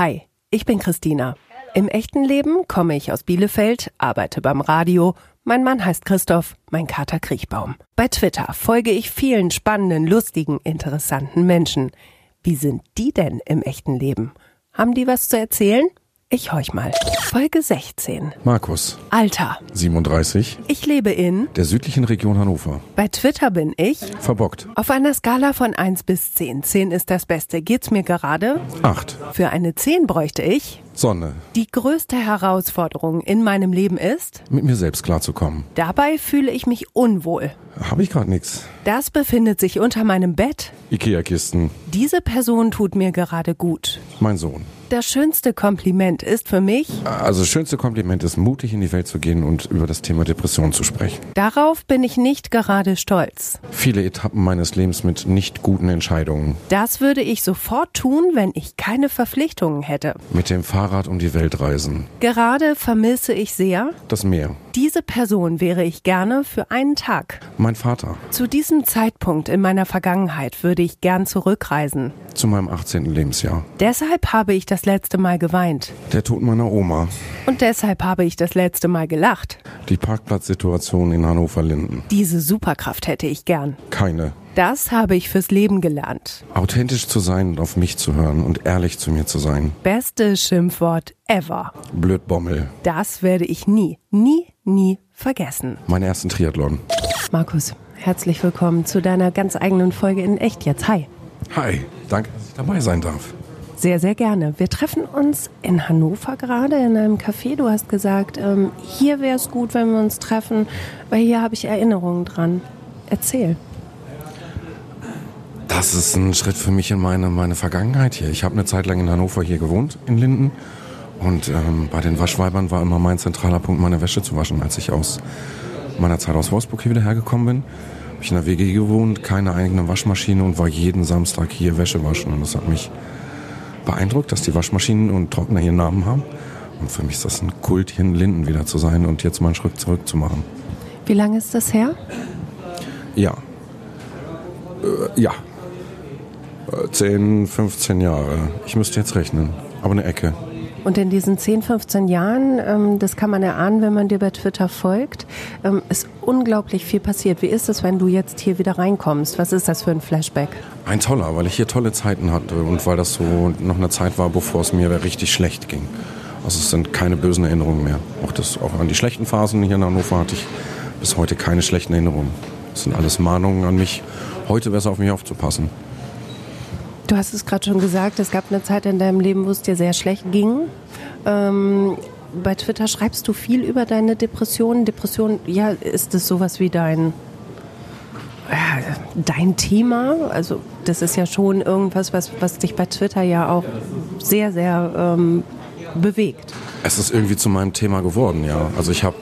Hi, ich bin Christina. Im echten Leben komme ich aus Bielefeld, arbeite beim Radio. Mein Mann heißt Christoph, mein Kater Kriechbaum. Bei Twitter folge ich vielen spannenden, lustigen, interessanten Menschen. Wie sind die denn im echten Leben? Haben die was zu erzählen? Ich horch mal. Folge 16. Markus, Alter. 37, Ich lebe in. der südlichen Region Hannover. Bei Twitter bin ich. Verbockt. Auf einer Skala von 1 bis 10. 10 ist das Beste. Geht's mir gerade? 8. Für eine 10 bräuchte ich. Sonne. Die größte Herausforderung in meinem Leben ist, Mit mir selbst klarzukommen. dabei fühle ich mich unwohl. Habe ich gerade nichts. Das befindet sich unter meinem Bett. Ikea-Kisten. Diese Person tut mir gerade gut. Mein Sohn. Das schönste Kompliment ist für mich, Also das schönste Kompliment ist, mutig in die Welt zu gehen und über das Thema Depression zu sprechen. darauf bin ich nicht gerade stolz. Viele Etappen meines Lebens mit nicht guten Entscheidungen. Das würde ich sofort tun, wenn ich keine Verpflichtungen hätte. Mit dem Fahrrad um die Welt reisen. Gerade vermisse ich sehr, Das Meer. diese Person wäre ich gerne für einen Tag. Mein Vater. Zu diesem Zeitpunkt in meiner Vergangenheit würde ich gern zurückreisen. Zu meinem 18. Lebensjahr. Deshalb habe ich das letzte Mal geweint. Der Tod meiner Oma. Und deshalb habe ich das letzte Mal gelacht. Die Parkplatzsituation in Hannover-Linden. Diese Superkraft hätte ich gern. Keine. Das habe ich fürs Leben gelernt. Authentisch zu sein und auf mich zu hören und ehrlich zu mir zu sein. Beste Schimpfwort ever. Blödbommel. Das werde ich nie, nie, nie vergessen. Meinen ersten Triathlon. Markus, herzlich willkommen zu deiner ganz eigenen Folge in Echt jetzt. Hi. Hi, danke, dass ich dabei sein darf. Sehr, sehr gerne. Wir treffen uns in Hannover gerade in einem Café. Du hast gesagt, ähm, hier wäre es gut, wenn wir uns treffen, weil hier habe ich Erinnerungen dran. Erzähl. Das ist ein Schritt für mich in meine, meine Vergangenheit hier. Ich habe eine Zeit lang in Hannover hier gewohnt, in Linden. Und ähm, bei den Waschweibern war immer mein zentraler Punkt, meine Wäsche zu waschen. Als ich aus meiner Zeit aus Wolfsburg hier wieder hergekommen bin, habe ich in der WG gewohnt, keine eigene Waschmaschine und war jeden Samstag hier Wäsche waschen. Und das hat mich beeindruckt, dass die Waschmaschinen und Trockner hier Namen haben. Und für mich ist das ein Kult, hier in Linden wieder zu sein und jetzt mal einen Schritt zurück zu machen. Wie lange ist das her? Ja. Äh, ja. Äh, 10, 15 Jahre. Ich müsste jetzt rechnen. Aber eine Ecke. Und in diesen 10, 15 Jahren, ähm, das kann man erahnen, wenn man dir bei Twitter folgt, ähm, ist unglaublich viel passiert. Wie ist es, wenn du jetzt hier wieder reinkommst? Was ist das für ein Flashback? Ein toller, weil ich hier tolle Zeiten hatte und weil das so noch eine Zeit war, bevor es mir richtig schlecht ging. Also es sind keine bösen Erinnerungen mehr. Auch, das, auch an die schlechten Phasen hier in Hannover hatte ich bis heute keine schlechten Erinnerungen. Das sind alles Mahnungen an mich, heute besser auf mich aufzupassen. Du hast es gerade schon gesagt, es gab eine Zeit in deinem Leben, wo es dir sehr schlecht ging. Ähm, bei Twitter schreibst du viel über deine Depressionen. Depression, ja, ist das sowas wie dein, ja, dein Thema? Also das ist ja schon irgendwas, was, was dich bei Twitter ja auch sehr, sehr ähm, bewegt. Es ist irgendwie zu meinem Thema geworden, ja. Also ich habe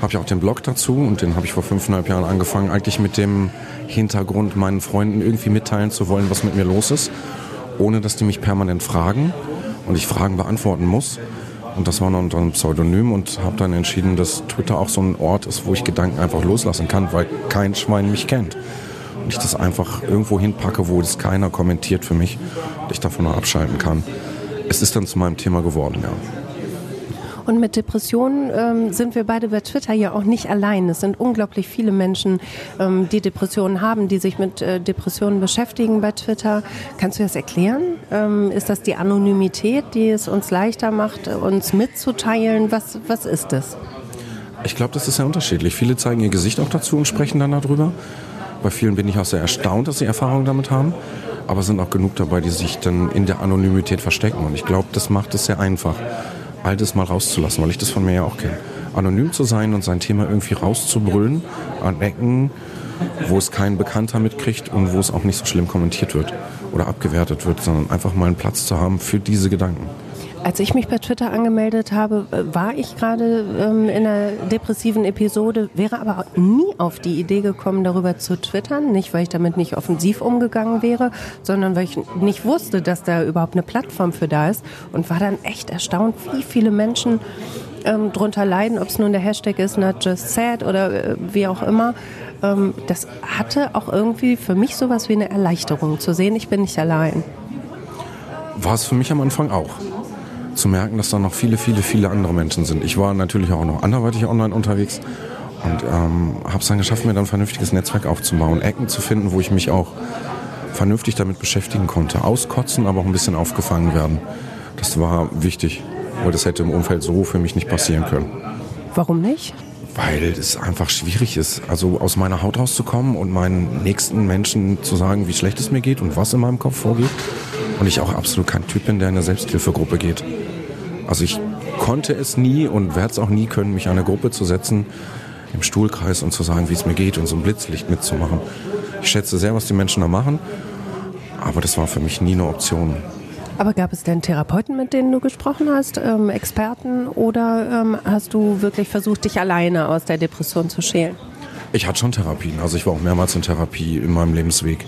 hab ja auch den Blog dazu und den habe ich vor fünfeinhalb Jahren angefangen, eigentlich mit dem Hintergrund, meinen Freunden irgendwie mitteilen zu wollen, was mit mir los ist, ohne dass die mich permanent fragen und ich Fragen beantworten muss. Und das war noch unter einem Pseudonym und habe dann entschieden, dass Twitter auch so ein Ort ist, wo ich Gedanken einfach loslassen kann, weil kein Schwein mich kennt. Und ich das einfach irgendwo hinpacke, wo das keiner kommentiert für mich und ich davon abschalten kann. Es ist dann zu meinem Thema geworden, ja. Und mit Depressionen ähm, sind wir beide bei Twitter ja auch nicht allein. Es sind unglaublich viele Menschen, ähm, die Depressionen haben, die sich mit äh, Depressionen beschäftigen bei Twitter. Kannst du das erklären? Ähm, ist das die Anonymität, die es uns leichter macht, uns mitzuteilen? Was, was ist das? Ich glaube, das ist sehr unterschiedlich. Viele zeigen ihr Gesicht auch dazu und sprechen dann darüber. Bei vielen bin ich auch sehr erstaunt, dass sie Erfahrungen damit haben. Aber es sind auch genug dabei, die sich dann in der Anonymität verstecken. Und ich glaube, das macht es sehr einfach, all das mal rauszulassen, weil ich das von mir ja auch kenne. Anonym zu sein und sein Thema irgendwie rauszubrüllen an Ecken, wo es kein Bekannter mitkriegt und wo es auch nicht so schlimm kommentiert wird oder abgewertet wird, sondern einfach mal einen Platz zu haben für diese Gedanken. Als ich mich bei Twitter angemeldet habe, äh, war ich gerade ähm, in einer depressiven Episode, wäre aber nie auf die Idee gekommen, darüber zu twittern. Nicht, weil ich damit nicht offensiv umgegangen wäre, sondern weil ich nicht wusste, dass da überhaupt eine Plattform für da ist und war dann echt erstaunt, wie viele Menschen ähm, drunter leiden, ob es nun der Hashtag ist, not just sad oder äh, wie auch immer. Ähm, das hatte auch irgendwie für mich sowas wie eine Erleichterung zu sehen, ich bin nicht allein. War es für mich am Anfang auch. Zu merken, dass da noch viele, viele, viele andere Menschen sind. Ich war natürlich auch noch anderweitig online unterwegs und ähm, habe es dann geschafft, mir dann ein vernünftiges Netzwerk aufzubauen, Ecken zu finden, wo ich mich auch vernünftig damit beschäftigen konnte. Auskotzen, aber auch ein bisschen aufgefangen werden. Das war wichtig, weil das hätte im Umfeld so für mich nicht passieren können. Warum nicht? Weil es einfach schwierig ist, also aus meiner Haut rauszukommen und meinen nächsten Menschen zu sagen, wie schlecht es mir geht und was in meinem Kopf vorgeht. Und ich auch absolut kein Typ bin, der in eine Selbsthilfegruppe geht. Also ich konnte es nie und werde es auch nie können, mich an eine Gruppe zu setzen im Stuhlkreis und zu sagen, wie es mir geht und so ein Blitzlicht mitzumachen. Ich schätze sehr, was die Menschen da machen, aber das war für mich nie eine Option. Aber gab es denn Therapeuten, mit denen du gesprochen hast, ähm, Experten, oder ähm, hast du wirklich versucht, dich alleine aus der Depression zu schälen? Ich hatte schon Therapien, also ich war auch mehrmals in Therapie in meinem Lebensweg.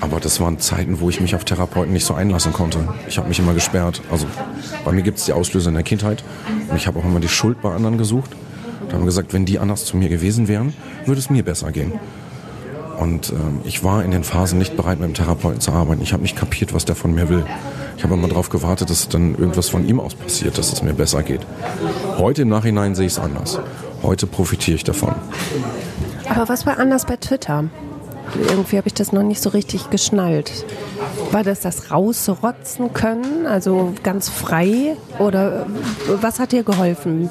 Aber das waren Zeiten, wo ich mich auf Therapeuten nicht so einlassen konnte. Ich habe mich immer gesperrt. Also bei mir gibt es die Auslöser in der Kindheit und ich habe auch immer die Schuld bei anderen gesucht. Da haben gesagt, wenn die anders zu mir gewesen wären, würde es mir besser gehen. Und ähm, ich war in den Phasen nicht bereit, mit dem Therapeuten zu arbeiten. Ich habe nicht kapiert, was der von mir will. Ich habe immer darauf gewartet, dass dann irgendwas von ihm aus passiert, dass es mir besser geht. Heute im Nachhinein sehe ich es anders. Heute profitiere ich davon. Aber was war anders bei Twitter? Irgendwie habe ich das noch nicht so richtig geschnallt. War das das rausrotzen können, also ganz frei? Oder was hat dir geholfen?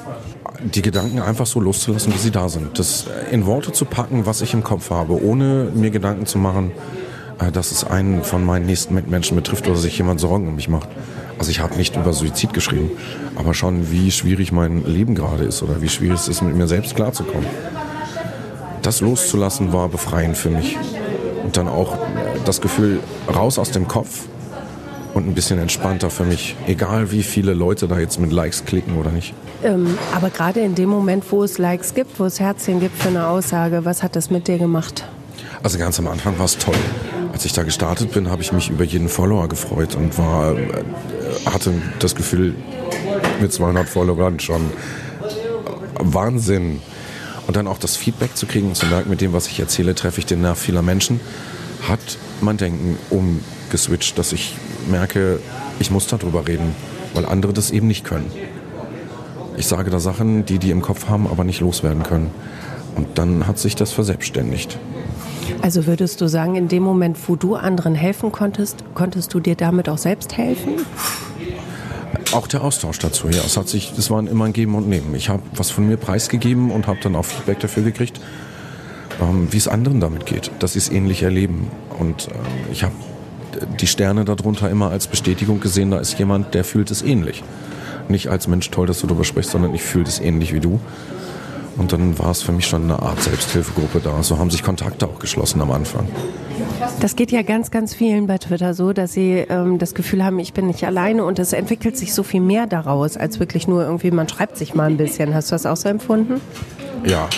die Gedanken einfach so loszulassen, wie sie da sind. Das in Worte zu packen, was ich im Kopf habe, ohne mir Gedanken zu machen, äh, dass es einen von meinen nächsten Mitmenschen betrifft oder sich jemand Sorgen um mich macht. Also ich habe nicht über Suizid geschrieben, aber schon, wie schwierig mein Leben gerade ist oder wie schwierig es ist, mit mir selbst klarzukommen. Das loszulassen war befreiend für mich. Und dann auch das Gefühl, raus aus dem Kopf und ein bisschen entspannter für mich. Egal wie viele Leute da jetzt mit Likes klicken oder nicht. Ähm, aber gerade in dem Moment, wo es Likes gibt, wo es Herzchen gibt für eine Aussage, was hat das mit dir gemacht? Also ganz am Anfang war es toll. Als ich da gestartet bin, habe ich mich über jeden Follower gefreut und war, äh, hatte das Gefühl, mit 200 Followern schon Wahnsinn. Und dann auch das Feedback zu kriegen und zu merken, mit dem, was ich erzähle, treffe ich den Nerv vieler Menschen, hat mein Denken umgeswitcht, dass ich merke, ich muss darüber reden, weil andere das eben nicht können. Ich sage da Sachen, die die im Kopf haben, aber nicht loswerden können. Und dann hat sich das verselbstständigt. Also würdest du sagen, in dem Moment, wo du anderen helfen konntest, konntest du dir damit auch selbst helfen? Auch der Austausch dazu, ja. Es hat sich, es war immer ein Geben und Nehmen. Ich habe was von mir preisgegeben und habe dann auch Feedback dafür gekriegt, ähm, wie es anderen damit geht, dass sie es ähnlich erleben. Und ähm, ich habe die Sterne darunter immer als Bestätigung gesehen, da ist jemand, der fühlt es ähnlich nicht als Mensch toll, dass du darüber sprichst, sondern ich fühle das ähnlich wie du. Und dann war es für mich schon eine Art Selbsthilfegruppe da. So haben sich Kontakte auch geschlossen am Anfang. Das geht ja ganz, ganz vielen bei Twitter so, dass sie ähm, das Gefühl haben, ich bin nicht alleine und es entwickelt sich so viel mehr daraus, als wirklich nur irgendwie, man schreibt sich mal ein bisschen. Hast du das auch so empfunden? Ja,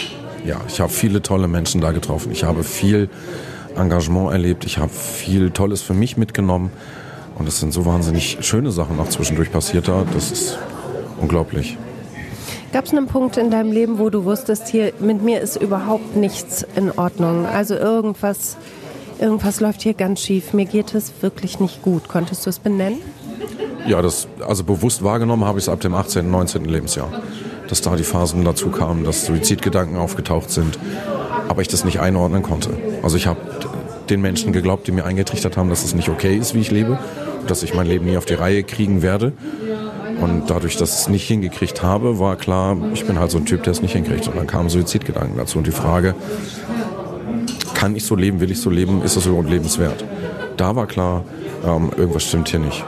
ja. Ich habe viele tolle Menschen da getroffen. Ich habe viel Engagement erlebt. Ich habe viel Tolles für mich mitgenommen. Und es sind so wahnsinnig schöne Sachen noch zwischendurch passiert da. Das ist unglaublich. Gab es einen Punkt in deinem Leben, wo du wusstest, hier mit mir ist überhaupt nichts in Ordnung? Also irgendwas, irgendwas läuft hier ganz schief. Mir geht es wirklich nicht gut. Konntest du es benennen? Ja, das, also bewusst wahrgenommen habe ich es ab dem 18., 19. Lebensjahr. Dass da die Phasen dazu kamen, dass Suizidgedanken aufgetaucht sind, aber ich das nicht einordnen konnte. Also ich habe den Menschen geglaubt, die mir eingetrichtert haben, dass es nicht okay ist, wie ich lebe dass ich mein Leben nie auf die Reihe kriegen werde. Und dadurch, dass ich es nicht hingekriegt habe, war klar, ich bin halt so ein Typ, der es nicht hinkriegt. Und dann kamen Suizidgedanken dazu und die Frage, kann ich so leben, will ich so leben, ist es überhaupt lebenswert? Da war klar, ähm, irgendwas stimmt hier nicht.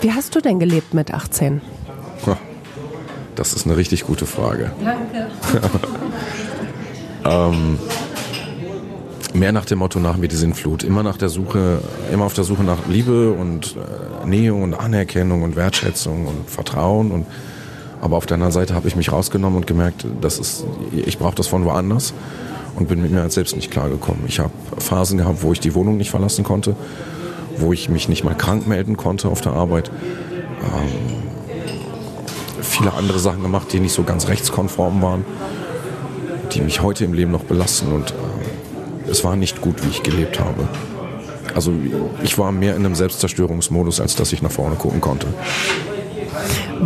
Wie hast du denn gelebt mit 18? Das ist eine richtig gute Frage. Danke. ähm, mehr nach dem Motto nach mir die Sintflut. Immer nach der Suche, immer auf der Suche nach Liebe und äh, Nähe und Anerkennung und Wertschätzung und Vertrauen und aber auf der anderen Seite habe ich mich rausgenommen und gemerkt, das ist, ich brauche das von woanders und bin mit mir selbst nicht klargekommen. Ich habe Phasen gehabt, wo ich die Wohnung nicht verlassen konnte, wo ich mich nicht mal krank melden konnte auf der Arbeit. Ähm, viele andere Sachen gemacht, die nicht so ganz rechtskonform waren, die mich heute im Leben noch belasten und äh, es war nicht gut, wie ich gelebt habe. Also ich war mehr in einem Selbstzerstörungsmodus, als dass ich nach vorne gucken konnte.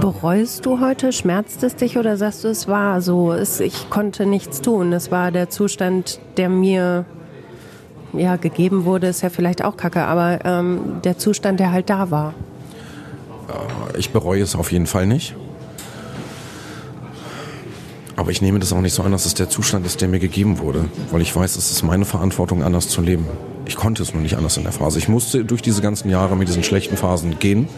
Bereust du heute? Schmerzt es dich oder sagst du, es war so, es, ich konnte nichts tun, es war der Zustand, der mir ja, gegeben wurde, ist ja vielleicht auch kacke, aber ähm, der Zustand, der halt da war. Äh, ich bereue es auf jeden Fall nicht. Aber ich nehme das auch nicht so an, dass es der Zustand ist, der mir gegeben wurde, weil ich weiß, es ist meine Verantwortung, anders zu leben. Ich konnte es nur nicht anders in der Phase. Ich musste durch diese ganzen Jahre mit diesen schlechten Phasen gehen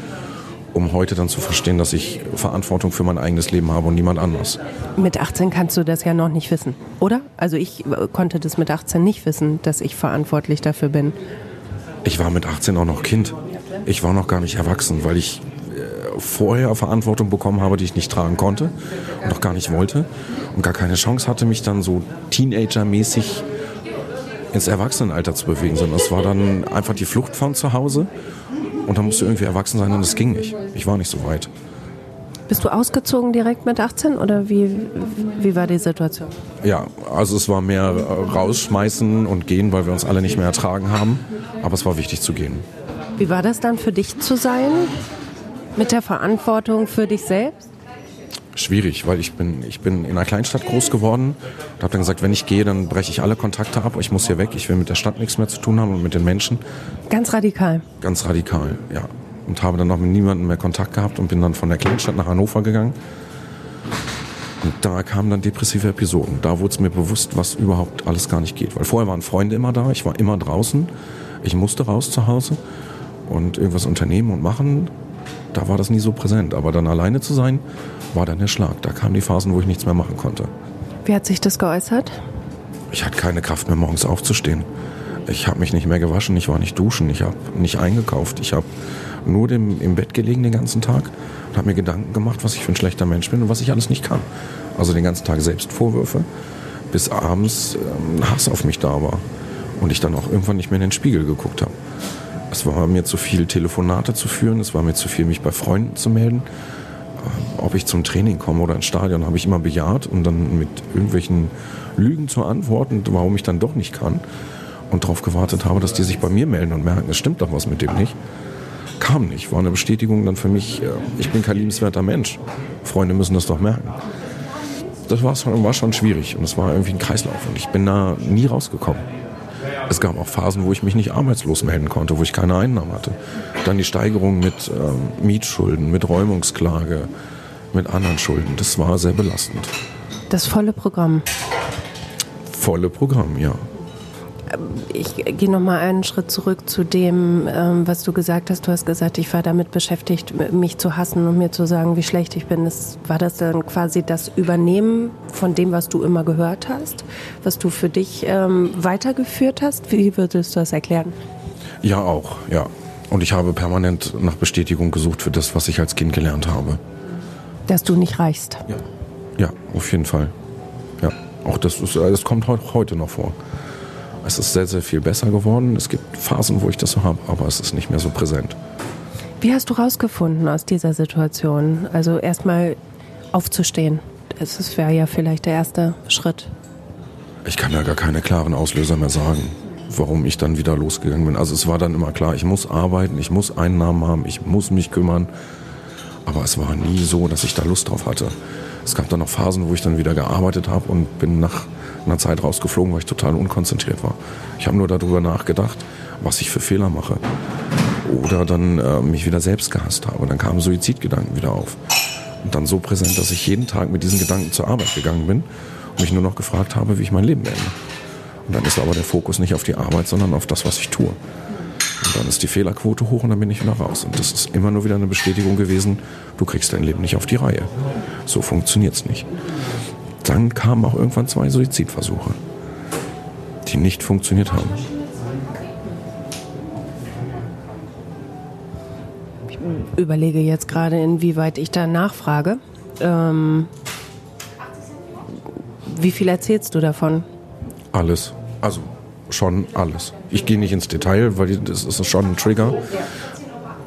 um heute dann zu verstehen, dass ich Verantwortung für mein eigenes Leben habe und niemand anders. Mit 18 kannst du das ja noch nicht wissen, oder? Also ich äh, konnte das mit 18 nicht wissen, dass ich verantwortlich dafür bin. Ich war mit 18 auch noch Kind. Ich war noch gar nicht erwachsen, weil ich vorher Verantwortung bekommen habe, die ich nicht tragen konnte und auch gar nicht wollte und gar keine Chance hatte, mich dann so Teenager-mäßig ins Erwachsenenalter zu bewegen, sondern es war dann einfach die Flucht von zu Hause und dann musst du irgendwie erwachsen sein und es ging nicht. Ich war nicht so weit. Bist du ausgezogen direkt mit 18 oder wie, wie war die Situation? Ja, also es war mehr rausschmeißen und gehen, weil wir uns alle nicht mehr ertragen haben. Aber es war wichtig zu gehen. Wie war das dann für dich zu sein? Mit der Verantwortung für dich selbst? schwierig, weil ich bin, ich bin in einer Kleinstadt groß geworden und habe dann gesagt, wenn ich gehe, dann breche ich alle Kontakte ab. Ich muss hier weg. Ich will mit der Stadt nichts mehr zu tun haben und mit den Menschen. Ganz radikal. Ganz radikal, ja. Und habe dann noch mit niemandem mehr Kontakt gehabt und bin dann von der Kleinstadt nach Hannover gegangen. Und da kamen dann depressive Episoden. Da wurde es mir bewusst, was überhaupt alles gar nicht geht. Weil vorher waren Freunde immer da, ich war immer draußen. Ich musste raus zu Hause und irgendwas unternehmen und machen. Da war das nie so präsent. Aber dann alleine zu sein, war dann der Schlag. Da kamen die Phasen, wo ich nichts mehr machen konnte. Wie hat sich das geäußert? Ich hatte keine Kraft mehr, morgens aufzustehen. Ich habe mich nicht mehr gewaschen, ich war nicht duschen, ich habe nicht eingekauft. Ich habe nur dem, im Bett gelegen den ganzen Tag und habe mir Gedanken gemacht, was ich für ein schlechter Mensch bin und was ich alles nicht kann. Also den ganzen Tag Selbstvorwürfe, bis abends ähm, Hass auf mich da war und ich dann auch irgendwann nicht mehr in den Spiegel geguckt habe. Es war mir zu viel, Telefonate zu führen, es war mir zu viel, mich bei Freunden zu melden ob ich zum Training komme oder ins Stadion, habe ich immer bejaht und dann mit irgendwelchen Lügen zu antworten, warum ich dann doch nicht kann. Und darauf gewartet habe, dass die sich bei mir melden und merken, es stimmt doch was mit dem nicht. Kam nicht. War eine Bestätigung dann für mich, äh, ich bin kein liebenswerter Mensch. Freunde müssen das doch merken. Das war schon, war schon schwierig und es war irgendwie ein Kreislauf und ich bin da nie rausgekommen. Es gab auch Phasen, wo ich mich nicht arbeitslos melden konnte, wo ich keine Einnahmen hatte. Dann die Steigerung mit ähm, Mietschulden, mit Räumungsklage, mit anderen Schulden. Das war sehr belastend. Das volle Programm. Volle Programm, ja. Ich gehe noch mal einen Schritt zurück zu dem, ähm, was du gesagt hast. Du hast gesagt, ich war damit beschäftigt, mich zu hassen und mir zu sagen, wie schlecht ich bin. Das, war das dann quasi das Übernehmen von dem, was du immer gehört hast, was du für dich ähm, weitergeführt hast? Wie würdest du das erklären? Ja, auch, ja. Und ich habe permanent nach Bestätigung gesucht für das, was ich als Kind gelernt habe. Dass du nicht reichst? Ja, ja auf jeden Fall. Ja, auch das, ist, das kommt heute noch vor. Es ist sehr, sehr viel besser geworden. Es gibt Phasen, wo ich das so habe, aber es ist nicht mehr so präsent. Wie hast du rausgefunden aus dieser Situation? Also erstmal aufzustehen. Das wäre ja vielleicht der erste Schritt. Ich kann ja gar keine klaren Auslöser mehr sagen, warum ich dann wieder losgegangen bin. Also es war dann immer klar, ich muss arbeiten, ich muss Einnahmen haben, ich muss mich kümmern. Aber es war nie so, dass ich da Lust drauf hatte. Es gab dann noch Phasen, wo ich dann wieder gearbeitet habe und bin nach einer Zeit rausgeflogen, weil ich total unkonzentriert war. Ich habe nur darüber nachgedacht, was ich für Fehler mache. Oder dann äh, mich wieder selbst gehasst habe. Dann kamen Suizidgedanken wieder auf. Und dann so präsent, dass ich jeden Tag mit diesen Gedanken zur Arbeit gegangen bin und mich nur noch gefragt habe, wie ich mein Leben beende. Und dann ist aber der Fokus nicht auf die Arbeit, sondern auf das, was ich tue. Und dann ist die Fehlerquote hoch und dann bin ich wieder raus. Und das ist immer nur wieder eine Bestätigung gewesen, du kriegst dein Leben nicht auf die Reihe. So funktioniert es nicht. Dann kamen auch irgendwann zwei Suizidversuche, die nicht funktioniert haben. Ich überlege jetzt gerade, inwieweit ich da nachfrage. Ähm, wie viel erzählst du davon? Alles. Also schon alles. Ich gehe nicht ins Detail, weil das ist schon ein Trigger.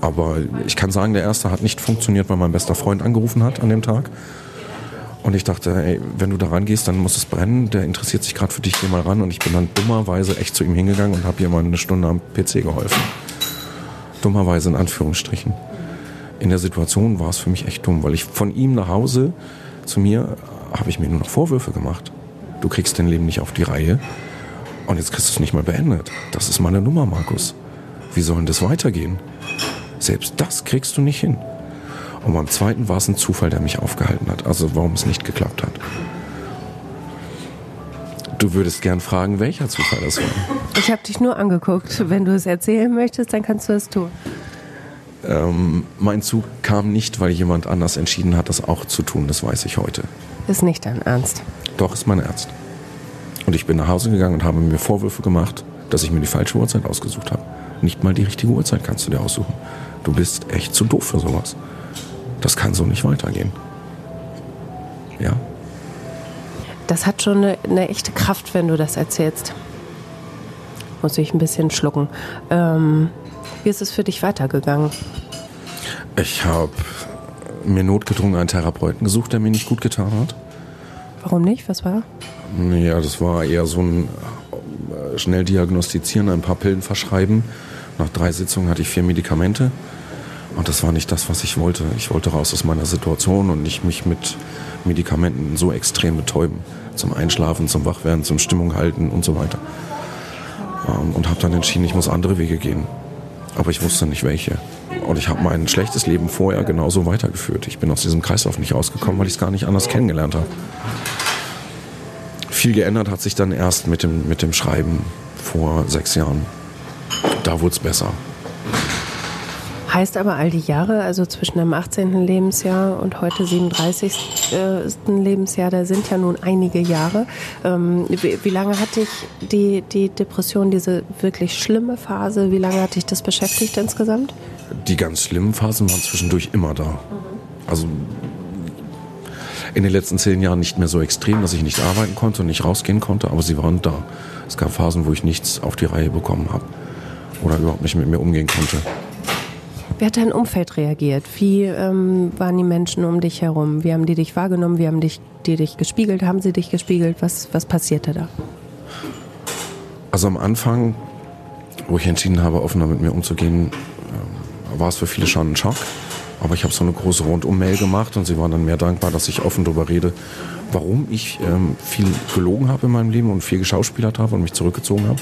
Aber ich kann sagen, der erste hat nicht funktioniert, weil mein bester Freund angerufen hat an dem Tag. Und ich dachte, ey, wenn du da rangehst, dann muss es brennen. Der interessiert sich gerade für dich, geh mal ran. Und ich bin dann dummerweise echt zu ihm hingegangen und habe ihm mal eine Stunde am PC geholfen. Dummerweise in Anführungsstrichen. in der Situation war es für mich echt dumm, weil ich von ihm nach Hause zu mir habe ich mir nur noch Vorwürfe gemacht. Du kriegst dein Leben nicht auf die Reihe und jetzt kriegst du es nicht mal beendet. Das ist meine Nummer, Markus. Wie soll denn das weitergehen? Selbst das kriegst du nicht hin. Und beim zweiten war es ein Zufall, der mich aufgehalten hat. Also warum es nicht geklappt hat. Du würdest gern fragen, welcher Zufall das war. Ich habe dich nur angeguckt. Wenn du es erzählen möchtest, dann kannst du es tun. Ähm, mein Zug kam nicht, weil jemand anders entschieden hat, das auch zu tun. Das weiß ich heute. Ist nicht dein Ernst. Doch, ist mein Ernst. Und ich bin nach Hause gegangen und habe mir Vorwürfe gemacht, dass ich mir die falsche Uhrzeit ausgesucht habe. Nicht mal die richtige Uhrzeit kannst du dir aussuchen. Du bist echt zu doof für sowas. Das kann so nicht weitergehen. Ja? Das hat schon eine, eine echte Kraft, wenn du das erzählst. Muss ich ein bisschen schlucken. Ähm, wie ist es für dich weitergegangen? Ich habe mir notgedrungen einen Therapeuten gesucht, der mir nicht gut getan hat. Warum nicht? Was war? Ja, das war eher so ein äh, schnell diagnostizieren, ein paar Pillen verschreiben. Nach drei Sitzungen hatte ich vier Medikamente. Und das war nicht das, was ich wollte. Ich wollte raus aus meiner Situation und nicht mich mit Medikamenten so extrem betäuben. Zum Einschlafen, zum Wachwerden, zum Stimmung halten und so weiter. Ähm, und habe dann entschieden, ich muss andere Wege gehen. Aber ich wusste nicht welche. Und ich habe mein schlechtes Leben vorher genauso weitergeführt. Ich bin aus diesem Kreislauf nicht rausgekommen, weil ich es gar nicht anders kennengelernt habe. Viel geändert hat sich dann erst mit dem, mit dem Schreiben vor sechs Jahren. Da wurde es besser. Heißt aber all die Jahre, also zwischen dem 18. Lebensjahr und heute 37. Äh, Lebensjahr, da sind ja nun einige Jahre. Ähm, wie, lange hat dich die, die Depression, diese wirklich schlimme Phase, wie lange hat dich das beschäftigt insgesamt? Die ganz schlimmen Phasen waren zwischendurch immer da. Also in den letzten zehn Jahren nicht mehr so extrem, dass ich nicht arbeiten konnte und nicht rausgehen konnte, aber sie waren da. Es gab Phasen, wo ich nichts auf die Reihe bekommen habe oder überhaupt nicht mit mir umgehen konnte. Wie hat dein Umfeld reagiert? Wie ähm, waren die Menschen um dich herum? Wie haben die dich wahrgenommen? Wie haben dich, die dich gespiegelt? Haben sie dich gespiegelt? Was, was passierte da? Also am Anfang, wo ich entschieden habe, offener mit mir umzugehen, äh, war es für viele schon ein Schock. Aber ich habe so eine große Rundum-Mail gemacht und sie waren dann mehr dankbar, dass ich offen darüber rede, warum ich ähm, viel gelogen habe in meinem Leben und viel geschauspielert habe und mich zurückgezogen habe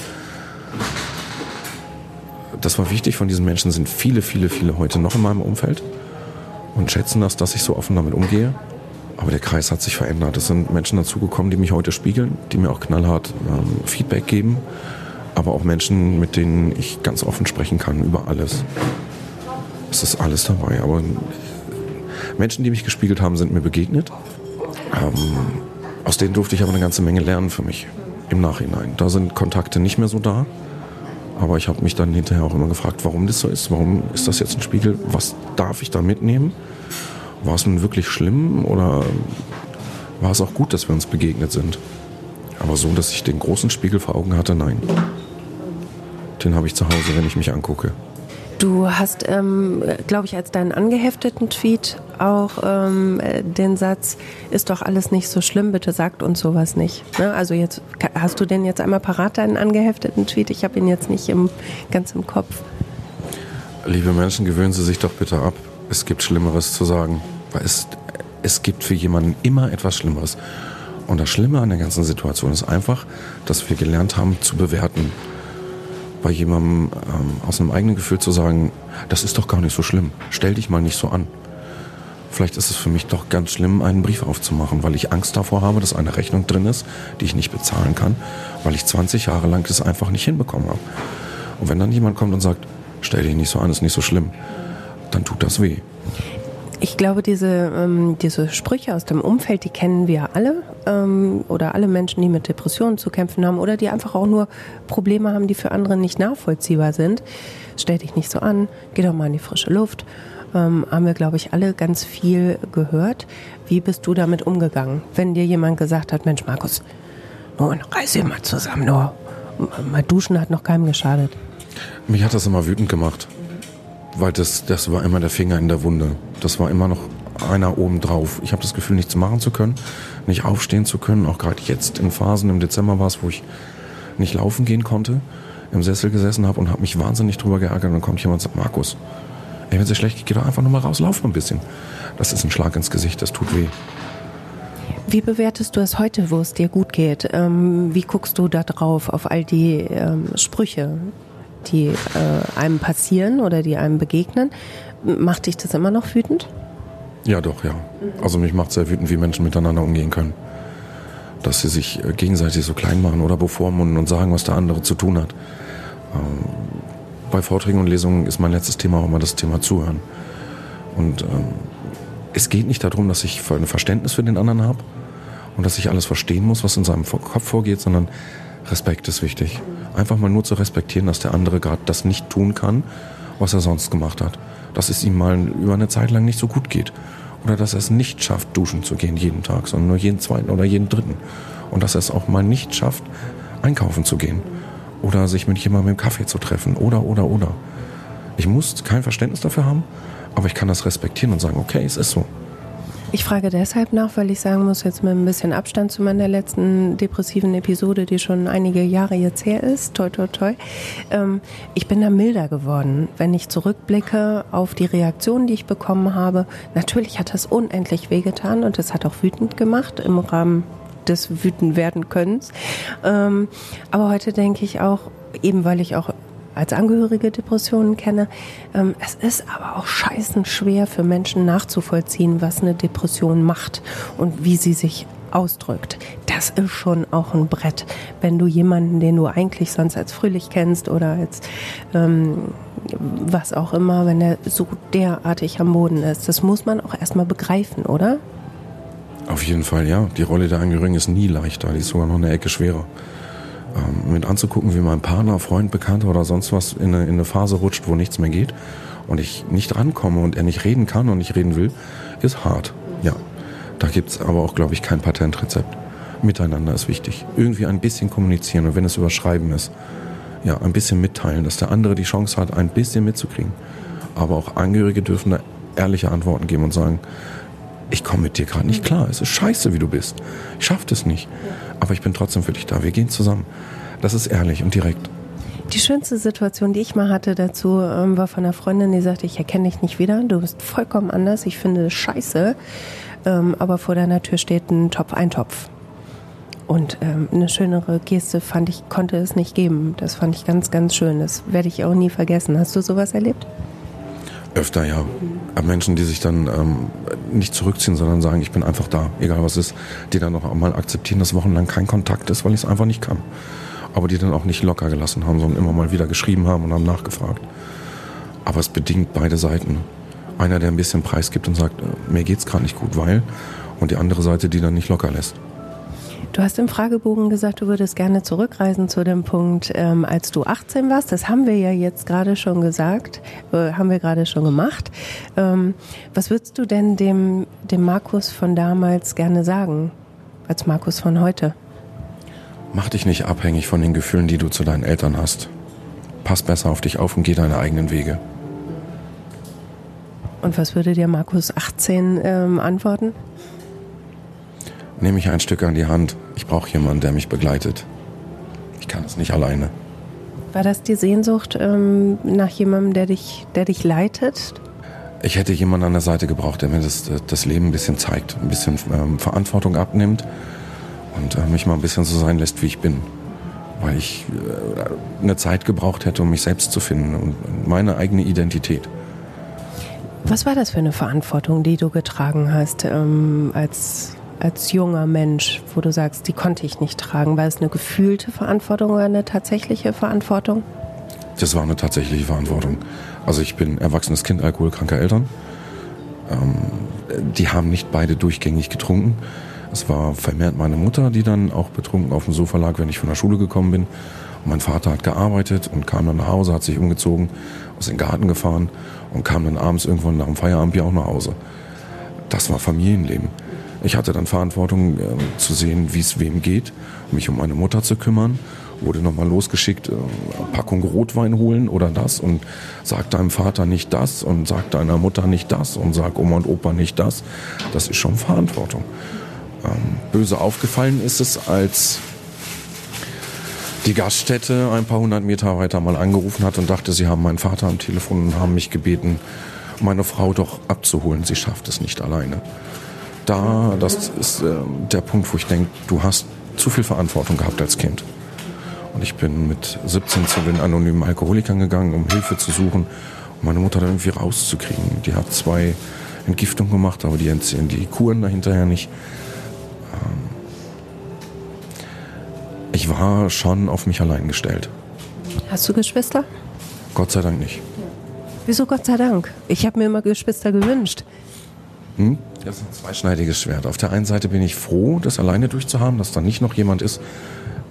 das war wichtig. Von diesen Menschen sind viele, viele, viele heute noch in meinem Umfeld und schätzen das, dass ich so offen damit umgehe. Aber der Kreis hat sich verändert. Es sind Menschen dazugekommen, die mich heute spiegeln, die mir auch knallhart ähm, Feedback geben, aber auch Menschen, mit denen ich ganz offen sprechen kann über alles. Es ist alles dabei. Aber Menschen, die mich gespiegelt haben, sind mir begegnet. Ähm, aus denen durfte ich aber eine ganze Menge lernen für mich im Nachhinein. Da sind Kontakte nicht mehr so da. Aber ich habe mich dann hinterher auch immer gefragt, warum das so ist. Warum ist das jetzt ein Spiegel? Was darf ich da mitnehmen? War es nun wirklich schlimm oder war es auch gut, dass wir uns begegnet sind? Aber so, dass ich den großen Spiegel vor Augen hatte, nein. Den habe ich zu Hause, wenn ich mich angucke. Du hast, ähm, glaube ich, als deinen angehefteten Tweet auch ähm, den Satz, ist doch alles nicht so schlimm, bitte sagt uns sowas nicht. Ne? Also jetzt hast du den jetzt einmal parat, deinen angehefteten Tweet? Ich habe ihn jetzt nicht im, ganz im Kopf. Liebe Menschen, gewöhnen Sie sich doch bitte ab. Es gibt Schlimmeres zu sagen. Es, es gibt für jemanden immer etwas Schlimmeres. Und das Schlimme an der ganzen Situation ist einfach, dass wir gelernt haben zu bewerten bei jemandem ähm, aus einem eigenen Gefühl zu sagen, das ist doch gar nicht so schlimm, stell dich mal nicht so an. Vielleicht ist es für mich doch ganz schlimm, einen Brief aufzumachen, weil ich Angst davor habe, dass eine Rechnung drin ist, die ich nicht bezahlen kann, weil ich 20 Jahre lang das einfach nicht hinbekommen habe. Und wenn dann jemand kommt und sagt, stell dich nicht so an, ist nicht so schlimm, dann tut das weh. Ich glaube, diese, ähm, diese Sprüche aus dem Umfeld, die kennen wir alle ähm, oder alle Menschen, die mit Depressionen zu kämpfen haben oder die einfach auch nur Probleme haben, die für andere nicht nachvollziehbar sind. Stell dich nicht so an, geh doch mal in die frische Luft. Ähm, haben wir, glaube ich, alle ganz viel gehört. Wie bist du damit umgegangen, wenn dir jemand gesagt hat, Mensch, Markus, nun reiß dich mal zusammen, nur mal duschen hat noch keinem geschadet. Mich hat das immer wütend gemacht weil das, das war immer der Finger in der Wunde. Das war immer noch einer oben drauf. Ich habe das Gefühl, nichts machen zu können, nicht aufstehen zu können. Auch gerade jetzt in Phasen, im Dezember war es, wo ich nicht laufen gehen konnte, im Sessel gesessen habe und habe mich wahnsinnig drüber geärgert. Und dann kommt jemand und sagt, Markus, Ey, wenn es dir schlecht geht, geh doch einfach nochmal raus, lauf mal ein bisschen. Das ist ein Schlag ins Gesicht, das tut weh. Wie bewertest du es heute, wo es dir gut geht? Ähm, wie guckst du da drauf, auf all die ähm, Sprüche, die äh, einem passieren oder die einem begegnen? Macht dich das immer noch wütend? Ja, doch, ja. Also mich macht sehr wütend, wie Menschen miteinander umgehen können. Dass sie sich äh, gegenseitig so klein machen oder bevormunden und sagen, was der andere zu tun hat. Ähm, bei Vorträgen und Lesungen ist mein letztes Thema auch immer das Thema Zuhören. Und ähm, es geht nicht darum, dass ich ein Verständnis für den anderen habe und dass ich alles verstehen muss, was in seinem Kopf vorgeht, sondern Respekt ist wichtig. Einfach mal nur zu respektieren, dass der andere gerade das nicht tun kann, was er sonst gemacht hat. Dass es ihm mal über eine Zeit lang nicht so gut geht. Oder dass er es nicht schafft, duschen zu gehen jeden Tag, sondern nur jeden zweiten oder jeden dritten. Und dass er es auch mal nicht schafft, einkaufen zu gehen. Oder sich mit jemandem im Kaffee zu treffen. Oder, oder, oder. Ich muss kein Verständnis dafür haben, aber ich kann das respektieren und sagen, okay, es ist so. Ich frage deshalb nach, weil ich sagen muss, jetzt mit ein bisschen Abstand zu meiner letzten depressiven Episode, die schon einige Jahre jetzt her ist, toi toi toi, ähm, ich bin da milder geworden, wenn ich zurückblicke auf die Reaktionen, die ich bekommen habe. Natürlich hat das unendlich wehgetan und es hat auch wütend gemacht im Rahmen des wütend werden Könnens. Ähm, aber heute denke ich auch, eben weil ich auch als Angehörige Depressionen kenne. Ähm, es ist aber auch scheißen schwer für Menschen nachzuvollziehen, was eine Depression macht und wie sie sich ausdrückt. Das ist schon auch ein Brett. Wenn du jemanden, den du eigentlich sonst als fröhlich kennst oder als ähm, was auch immer, wenn er so derartig am Boden ist, das muss man auch erstmal begreifen, oder? Auf jeden Fall, ja. Die Rolle der Angehörigen ist nie leichter, die ist sogar noch eine Ecke schwerer ähm, mit anzugucken, wie mein Partner, Freund, Bekannter oder sonst was in eine, in eine Phase rutscht, wo nichts mehr geht und ich nicht rankomme und er nicht reden kann und nicht reden will, ist hart. Ja, da gibt es aber auch, glaube ich, kein Patentrezept. Miteinander ist wichtig. Irgendwie ein bisschen kommunizieren und wenn es überschreiben ist, ja, ein bisschen mitteilen, dass der andere die Chance hat, ein bisschen mitzukriegen. Aber auch Angehörige dürfen da ehrliche Antworten geben und sagen, ich komme mit dir gerade nicht klar. Es ist scheiße, wie du bist. Ich schaffe das nicht. Aber ich bin trotzdem für dich da. Wir gehen zusammen. Das ist ehrlich und direkt. Die schönste Situation, die ich mal hatte dazu, ähm, war von einer Freundin, die sagte, ich erkenne dich nicht wieder, du bist vollkommen anders, ich finde es scheiße, ähm, aber vor deiner Tür steht ein Topf-Eintopf. Und ähm, eine schönere Geste fand ich, konnte es nicht geben. Das fand ich ganz, ganz schön. Das werde ich auch nie vergessen. Hast du sowas erlebt? Öfter, ja. Menschen, die sich dann ähm, nicht zurückziehen, sondern sagen, ich bin einfach da, egal was ist, die dann auch mal akzeptieren, dass wochenlang kein Kontakt ist, weil ich es einfach nicht kann. Aber die dann auch nicht locker gelassen haben, sondern immer mal wieder geschrieben haben und haben nachgefragt. Aber es bedingt beide Seiten. Einer, der ein bisschen Preis gibt und sagt, äh, mir geht's gerade nicht gut, weil, und die andere Seite, die dann nicht locker lässt. Du hast im Fragebogen gesagt, du würdest gerne zurückreisen zu dem Punkt, ähm, als du 18 warst. Das haben wir ja jetzt gerade schon gesagt, äh, haben wir gerade schon gemacht. Ähm, was würdest du denn dem, dem Markus von damals gerne sagen, als Markus von heute? Mach dich nicht abhängig von den Gefühlen, die du zu deinen Eltern hast. Pass besser auf dich auf und geh deine eigenen Wege. Und was würde dir Markus 18 ähm, antworten? Nehme ich ein Stück an die Hand. Ich brauche jemanden, der mich begleitet. Ich kann es nicht alleine. War das die Sehnsucht ähm, nach jemandem, der dich, der dich leitet? Ich hätte jemanden an der Seite gebraucht, der mir das, das Leben ein bisschen zeigt, ein bisschen ähm, Verantwortung abnimmt und äh, mich mal ein bisschen so sein lässt, wie ich bin. Weil ich äh, eine Zeit gebraucht hätte, um mich selbst zu finden und meine eigene Identität. Was war das für eine Verantwortung, die du getragen hast ähm, als als junger Mensch, wo du sagst, die konnte ich nicht tragen? War es eine gefühlte Verantwortung oder eine tatsächliche Verantwortung? Das war eine tatsächliche Verantwortung. Also ich bin erwachsenes Kind alkoholkranker Eltern. Ähm, die haben nicht beide durchgängig getrunken. Es war vermehrt meine Mutter, die dann auch betrunken auf dem Sofa lag, wenn ich von der Schule gekommen bin. Und mein Vater hat gearbeitet und kam dann nach Hause, hat sich umgezogen, aus dem Garten gefahren und kam dann abends irgendwann nach dem Feierabend auch nach Hause. Das war Familienleben. Ich hatte dann Verantwortung äh, zu sehen, wie es wem geht, mich um meine Mutter zu kümmern. Wurde nochmal losgeschickt, äh, Packung Rotwein holen oder das und sag deinem Vater nicht das und sag deiner Mutter nicht das und sag Oma und Opa nicht das. Das ist schon Verantwortung. Ähm, böse aufgefallen ist es, als die Gaststätte ein paar hundert Meter weiter mal angerufen hat und dachte, sie haben meinen Vater am Telefon und haben mich gebeten, meine Frau doch abzuholen. Sie schafft es nicht alleine. Da, das ist äh, der Punkt, wo ich denke, du hast zu viel Verantwortung gehabt als Kind. Und ich bin mit 17 zu den anonymen Alkoholikern gegangen, um Hilfe zu suchen, um meine Mutter da irgendwie rauszukriegen. Die hat zwei Entgiftungen gemacht, aber die entziehen die Kuren dahinterher nicht. Ähm, ich war schon auf mich allein gestellt. Hast du Geschwister? Gott sei Dank nicht. Wieso Gott sei Dank? Ich habe mir immer Geschwister gewünscht. Hm? Das ist ein zweischneidiges Schwert. Auf der einen Seite bin ich froh, das alleine durchzuhaben, dass da nicht noch jemand ist,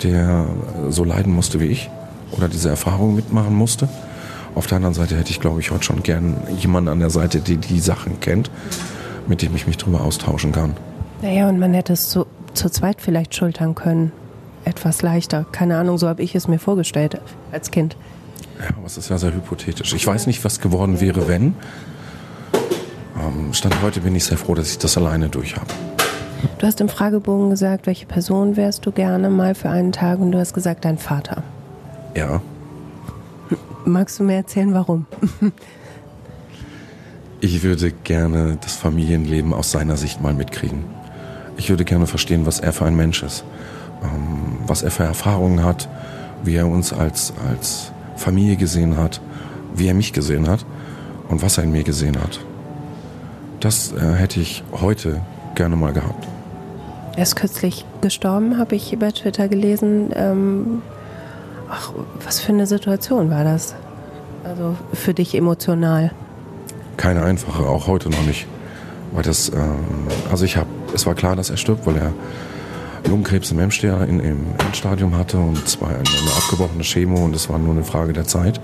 der so leiden musste wie ich oder diese Erfahrung mitmachen musste. Auf der anderen Seite hätte ich, glaube ich, heute schon gern jemanden an der Seite, der die Sachen kennt, mit dem ich mich darüber austauschen kann. Naja, und man hätte es zu, zu zweit vielleicht schultern können. Etwas leichter. Keine Ahnung, so habe ich es mir vorgestellt als Kind. Ja, aber es ist ja sehr hypothetisch. Ich weiß nicht, was geworden wäre, wenn. Ähm, Stand heute bin ich sehr froh, dass ich das alleine durch habe. Du hast im Fragebogen gesagt, welche Person wärst du gerne mal für einen Tag und du hast gesagt, dein Vater. Ja. Magst du mir erzählen, warum? ich würde gerne das Familienleben aus seiner Sicht mal mitkriegen. Ich würde gerne verstehen, was er für ein Mensch ist, ähm, was er für Erfahrungen hat, wie er uns als, als Familie gesehen hat, wie er mich gesehen hat und was er in mir gesehen hat. Das äh, hätte ich heute gerne mal gehabt. Er ist kürzlich gestorben, habe ich über Twitter gelesen. Ähm, ach, was für eine Situation war das? Also für dich emotional? Keine einfache, auch heute noch nicht. Weil das, ähm, also ich habe, es war klar, dass er stirbt, weil er Lungenkrebs im Endstadium, in, im Endstadium hatte und zwar eine, eine abgebrochene Chemo und es war nur eine Frage der Zeit.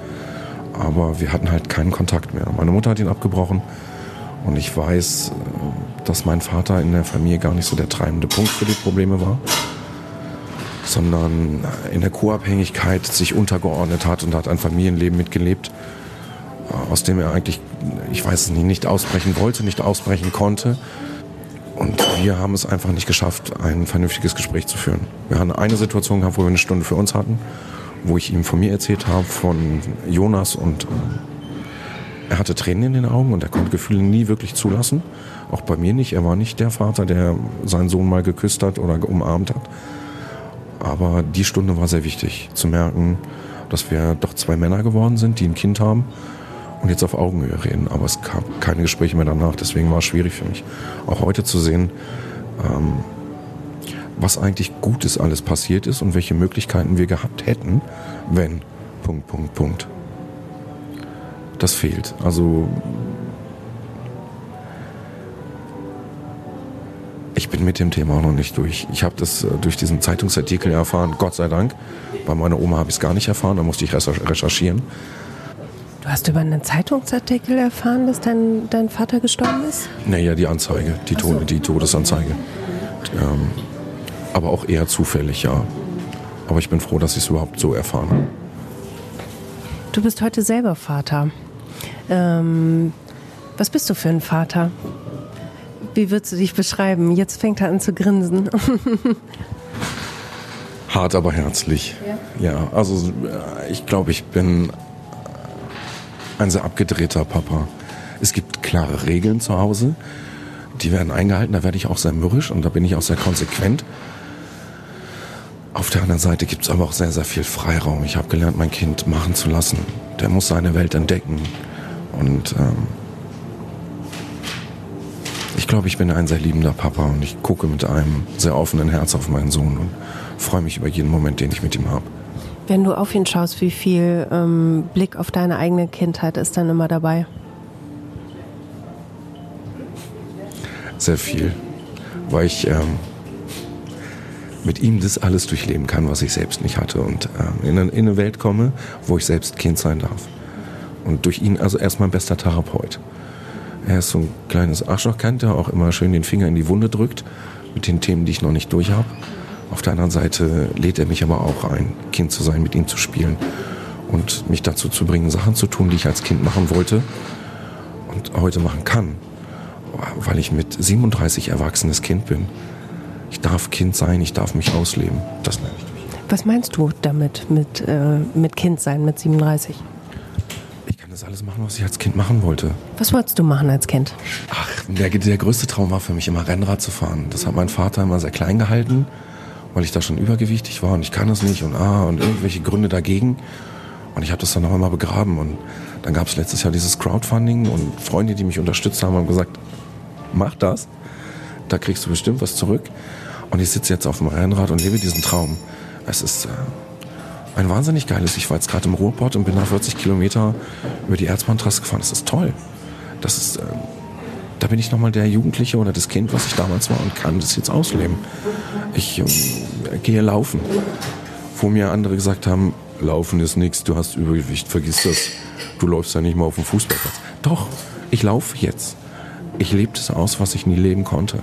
Aber wir hatten halt keinen Kontakt mehr. Meine Mutter hat ihn abgebrochen und ich weiß, dass mein Vater in der Familie gar nicht so der treibende Punkt für die Probleme war, sondern in der Co-Abhängigkeit sich untergeordnet hat und hat ein Familienleben mitgelebt, äh, aus dem er eigentlich, ich weiß es nicht, nicht ausbrechen wollte, nicht ausbrechen konnte. Und wir haben es einfach nicht geschafft, ein vernünftiges Gespräch zu führen. Wir haben eine Situation gehabt, wo wir eine Stunde für uns hatten, wo ich ihm von mir erzählt habe, von Jonas und äh, er hatte Tränen in den Augen und er konnte Gefühle nie wirklich zulassen. Auch bei mir nicht. Er war nicht der Vater, der seinen Sohn mal geküsst hat oder umarmt hat. Aber die Stunde war sehr wichtig, zu merken, dass wir doch zwei Männer geworden sind, die ein Kind haben und jetzt auf Augenhöhe reden. Aber es gab keine Gespräche mehr danach. Deswegen war es schwierig für mich, auch heute zu sehen, ähm, was eigentlich Gutes alles passiert ist und welche Möglichkeiten wir gehabt hätten, wenn. Punkt, Punkt, Punkt das fehlt. Also ich bin mit dem Thema auch noch nicht durch. Ich habe das äh, durch diesen Zeitungsartikel erfahren, Gott sei Dank. Bei meiner Oma habe ich es gar nicht erfahren, da musste ich recherchieren. Du hast über einen Zeitungsartikel erfahren, dass dein, dein Vater gestorben ist? Naja, die Anzeige, die, so. die Todesanzeige. Ähm, aber auch eher zufällig, ja. Aber ich bin froh, dass ich es überhaupt so erfahren habe. Du bist heute selber Vater. Ähm, was bist du für ein Vater? Wie würdest du dich beschreiben? Jetzt fängt er an zu grinsen. Hart, aber herzlich. Ja, ja also äh, ich glaube, ich bin ein sehr abgedrehter Papa. Es gibt klare Regeln zu Hause, die werden eingehalten, da werde ich auch sehr mürrisch und da bin ich auch sehr konsequent. Auf der anderen Seite gibt es aber auch sehr, sehr viel Freiraum. Ich habe gelernt, mein Kind machen zu lassen. Der muss seine Welt entdecken. Und ähm, ich glaube, ich bin ein sehr liebender Papa und ich gucke mit einem sehr offenen Herz auf meinen Sohn und freue mich über jeden Moment, den ich mit ihm habe. Wenn du auf ihn schaust, wie viel ähm, Blick auf deine eigene Kindheit ist dann immer dabei? Sehr viel, weil ich ähm, mit ihm das alles durchleben kann, was ich selbst nicht hatte und ähm, in, eine, in eine Welt komme, wo ich selbst Kind sein darf. Und durch ihn also erstmal ein bester Therapeut. Er ist so ein kleines Arschlochkant, der auch immer schön den Finger in die Wunde drückt mit den Themen, die ich noch nicht durch habe. Auf der anderen Seite lädt er mich aber auch ein, Kind zu sein, mit ihm zu spielen und mich dazu zu bringen, Sachen zu tun, die ich als Kind machen wollte und heute machen kann, weil ich mit 37 erwachsenes Kind bin. Ich darf Kind sein, ich darf mich ausleben. Das nenne ich. Was meinst du damit, mit, äh, mit Kind sein, mit 37? Das alles machen, was ich als Kind machen wollte. Was wolltest du machen als Kind? Ach, der, der größte Traum war für mich immer Rennrad zu fahren. Das hat mein Vater immer sehr klein gehalten, weil ich da schon übergewichtig war und ich kann das nicht und ah und irgendwelche Gründe dagegen. Und ich habe das dann auch immer begraben. Und dann gab es letztes Jahr dieses Crowdfunding und Freunde, die mich unterstützt haben, haben gesagt, mach das. Da kriegst du bestimmt was zurück. Und ich sitze jetzt auf dem Rennrad und lebe diesen Traum. Es ist äh, ein wahnsinnig geiles. Ich war jetzt gerade im Ruhrpott und bin nach 40 Kilometer über die Erzbahntrasse gefahren. Das ist toll. Das ist, äh, da bin ich nochmal der Jugendliche oder das Kind, was ich damals war und kann das jetzt ausleben. Ich äh, gehe laufen. Wo mir andere gesagt haben, Laufen ist nichts, du hast Übergewicht, vergiss das. Du läufst ja nicht mal auf dem Fußballplatz. Doch, ich laufe jetzt. Ich lebe das aus, was ich nie leben konnte.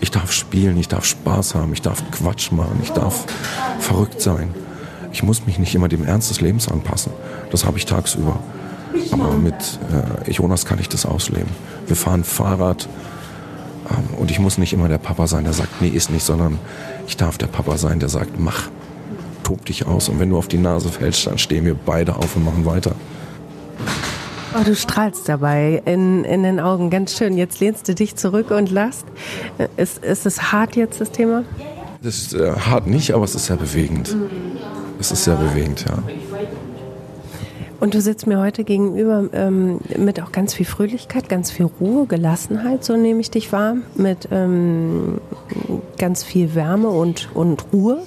Ich darf spielen, ich darf Spaß haben, ich darf Quatsch machen, ich darf verrückt sein. Ich muss mich nicht immer dem Ernst des Lebens anpassen. Das habe ich tagsüber. Aber mit äh, Jonas kann ich das ausleben. Wir fahren Fahrrad ähm, und ich muss nicht immer der Papa sein, der sagt, nee, ist nicht, sondern ich darf der Papa sein, der sagt, mach, tob dich aus. Und wenn du auf die Nase fällst, dann stehen wir beide auf und machen weiter. Oh, du strahlst dabei in, in den Augen. Ganz schön. Jetzt lehnst du dich zurück und lachst. Ist, ist es hart jetzt, das Thema? Das ist äh, hart nicht, aber es ist sehr bewegend. Es ist sehr bewegend, ja. Und du sitzt mir heute gegenüber ähm, mit auch ganz viel Fröhlichkeit, ganz viel Ruhe, Gelassenheit, so nehme ich dich wahr, mit ähm, ganz viel Wärme und, und Ruhe.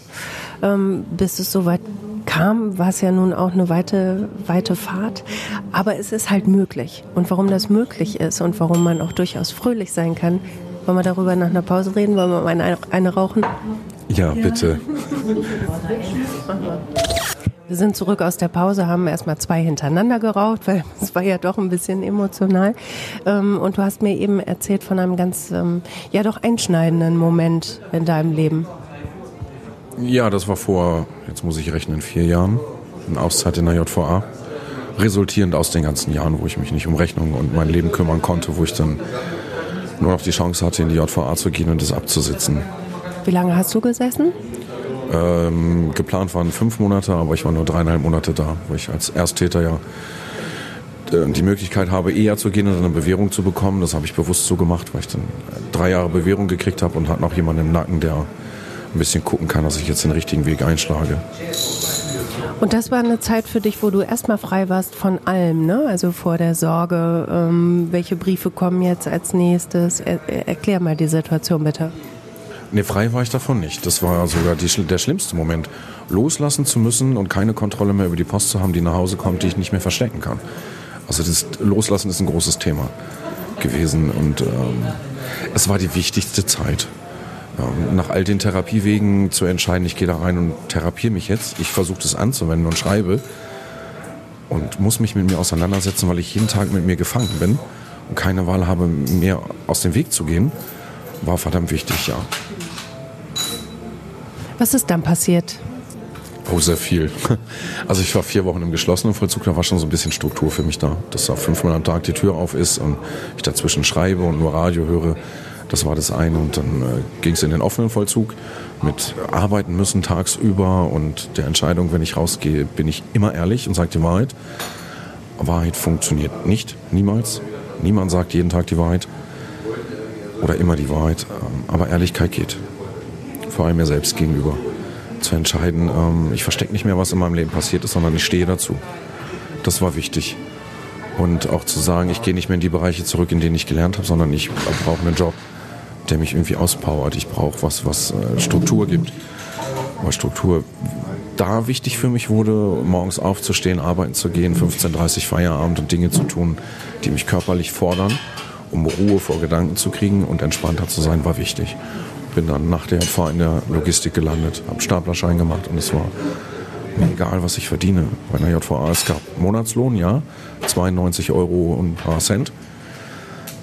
Ähm, bis es soweit kam, war es ja nun auch eine weite, weite Fahrt. Aber es ist halt möglich. Und warum das möglich ist und warum man auch durchaus fröhlich sein kann, wollen wir darüber nach einer Pause reden? Wollen wir mal eine, eine rauchen? Ja, bitte. Wir sind zurück aus der Pause, haben erstmal zwei hintereinander geraucht, weil es war ja doch ein bisschen emotional. Ähm, und du hast mir eben erzählt von einem ganz, ähm, ja doch einschneidenden Moment in deinem Leben. Ja, das war vor, jetzt muss ich rechnen, vier Jahren. Eine Auszeit in der JVA. Resultierend aus den ganzen Jahren, wo ich mich nicht um Rechnungen und mein Leben kümmern konnte, wo ich dann nur noch die Chance hatte, in die JVA zu gehen und das abzusitzen. Wie lange hast du gesessen? Ähm, geplant waren fünf Monate, aber ich war nur dreieinhalb Monate da, wo ich als Ersttäter ja äh, die Möglichkeit habe, eher zu gehen und eine Bewährung zu bekommen. Das habe ich bewusst so gemacht, weil ich dann drei Jahre Bewährung gekriegt habe und hatte noch jemanden im Nacken, der ein bisschen gucken kann, dass ich jetzt den richtigen Weg einschlage. Und das war eine Zeit für dich, wo du erstmal frei warst von allem, ne? Also vor der Sorge, ähm, welche Briefe kommen jetzt als nächstes. Er, erklär mal die Situation bitte. Nee, frei war ich davon nicht. Das war sogar die, der schlimmste Moment. Loslassen zu müssen und keine Kontrolle mehr über die Post zu haben, die nach Hause kommt, die ich nicht mehr verstecken kann. Also das Loslassen ist ein großes Thema gewesen und ähm, es war die wichtigste Zeit. Ähm, nach all den Therapiewegen zu entscheiden, ich gehe da rein und therapiere mich jetzt. Ich versuche das anzuwenden und schreibe und muss mich mit mir auseinandersetzen, weil ich jeden Tag mit mir gefangen bin und keine Wahl habe, mir aus dem Weg zu gehen, war verdammt wichtig, ja. Was ist dann passiert? Oh, sehr viel. Also ich war vier Wochen im geschlossenen Vollzug, da war schon so ein bisschen Struktur für mich da. Dass da fünfmal am Tag die Tür auf ist und ich dazwischen schreibe und nur Radio höre. Das war das eine. Und dann äh, ging es in den offenen Vollzug mit arbeiten müssen tagsüber und der Entscheidung, wenn ich rausgehe, bin ich immer ehrlich und sage die Wahrheit. Wahrheit funktioniert nicht, niemals. Niemand sagt jeden Tag die Wahrheit oder immer die Wahrheit. Ähm, aber Ehrlichkeit geht. Vor allem mir selbst gegenüber. Zu entscheiden, ähm, ich verstecke nicht mehr, was in meinem Leben passiert ist, sondern ich stehe dazu. Das war wichtig. Und auch zu sagen, ich gehe nicht mehr in die Bereiche zurück, in denen ich gelernt habe, sondern ich brauche einen Job der mich irgendwie auspowert. Ich brauche was, was äh, Struktur gibt. Weil Struktur da wichtig für mich wurde, morgens aufzustehen, arbeiten zu gehen, 15.30 Feierabend und Dinge zu tun, die mich körperlich fordern, um Ruhe vor Gedanken zu kriegen und entspannter zu sein, war wichtig. Bin dann nach der Fahr in der Logistik gelandet, habe Staplerschein gemacht und es war mir egal, was ich verdiene. Bei der JVA es gab Monatslohn, ja, 92 Euro und ein paar Cent